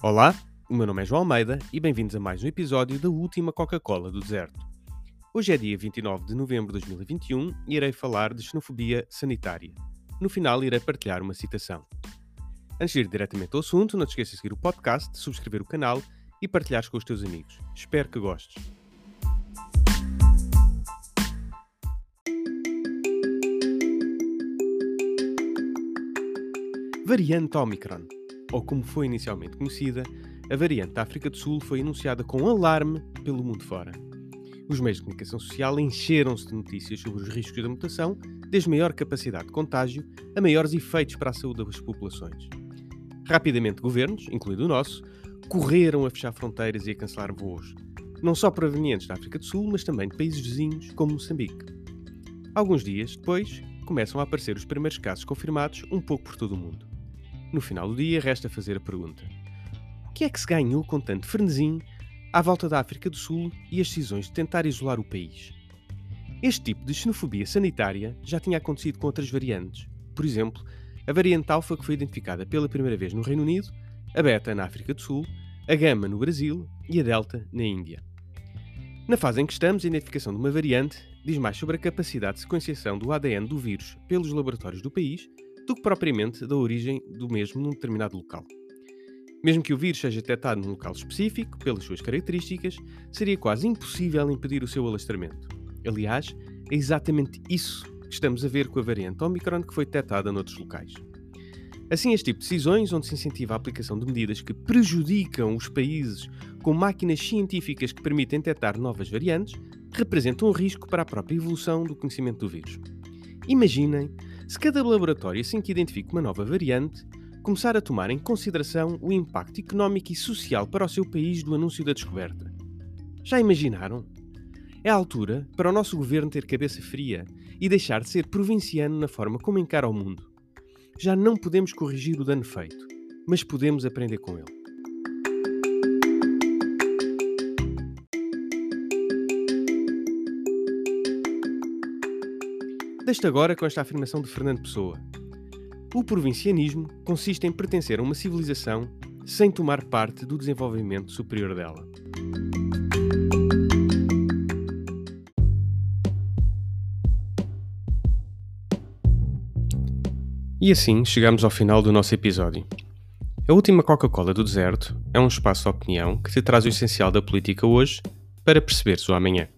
Olá, o meu nome é João Almeida e bem-vindos a mais um episódio da última Coca-Cola do Deserto. Hoje é dia 29 de novembro de 2021 e irei falar de xenofobia sanitária. No final, irei partilhar uma citação. Antes de ir diretamente ao assunto, não te esqueças de seguir o podcast, subscrever o canal e partilhares com os teus amigos. Espero que gostes. Variante Omicron, ou como foi inicialmente conhecida, a variante da África do Sul foi anunciada com alarme pelo mundo fora. Os meios de comunicação social encheram-se de notícias sobre os riscos da mutação, desde maior capacidade de contágio a maiores efeitos para a saúde das populações. Rapidamente, governos, incluindo o nosso, correram a fechar fronteiras e a cancelar voos, não só provenientes da África do Sul, mas também de países vizinhos, como Moçambique. Alguns dias depois, começam a aparecer os primeiros casos confirmados um pouco por todo o mundo. No final do dia, resta fazer a pergunta: o que é que se ganhou com tanto frenesim à volta da África do Sul e as decisões de tentar isolar o país? Este tipo de xenofobia sanitária já tinha acontecido com outras variantes. Por exemplo, a variante alfa que foi identificada pela primeira vez no Reino Unido, a beta na África do Sul, a gama no Brasil e a delta na Índia. Na fase em que estamos, a identificação de uma variante diz mais sobre a capacidade de sequenciação do ADN do vírus pelos laboratórios do país do que propriamente da origem do mesmo num determinado local. Mesmo que o vírus seja detectado num local específico, pelas suas características, seria quase impossível impedir o seu alastramento. Aliás, é exatamente isso que estamos a ver com a variante Omicron que foi detectada noutros locais. Assim, este tipo de decisões, onde se incentiva a aplicação de medidas que prejudicam os países com máquinas científicas que permitem detectar novas variantes, representam um risco para a própria evolução do conhecimento do vírus. Imaginem se cada laboratório, assim que identifique uma nova variante, começar a tomar em consideração o impacto económico e social para o seu país do anúncio da descoberta. Já imaginaram? É a altura para o nosso governo ter cabeça fria e deixar de ser provinciano na forma como encara o mundo. Já não podemos corrigir o dano feito, mas podemos aprender com ele. Deste agora com esta afirmação de Fernando Pessoa. O provincianismo consiste em pertencer a uma civilização sem tomar parte do desenvolvimento superior dela. E assim chegamos ao final do nosso episódio. A última Coca-Cola do deserto é um espaço de opinião que te traz o essencial da política hoje para perceberes o amanhã.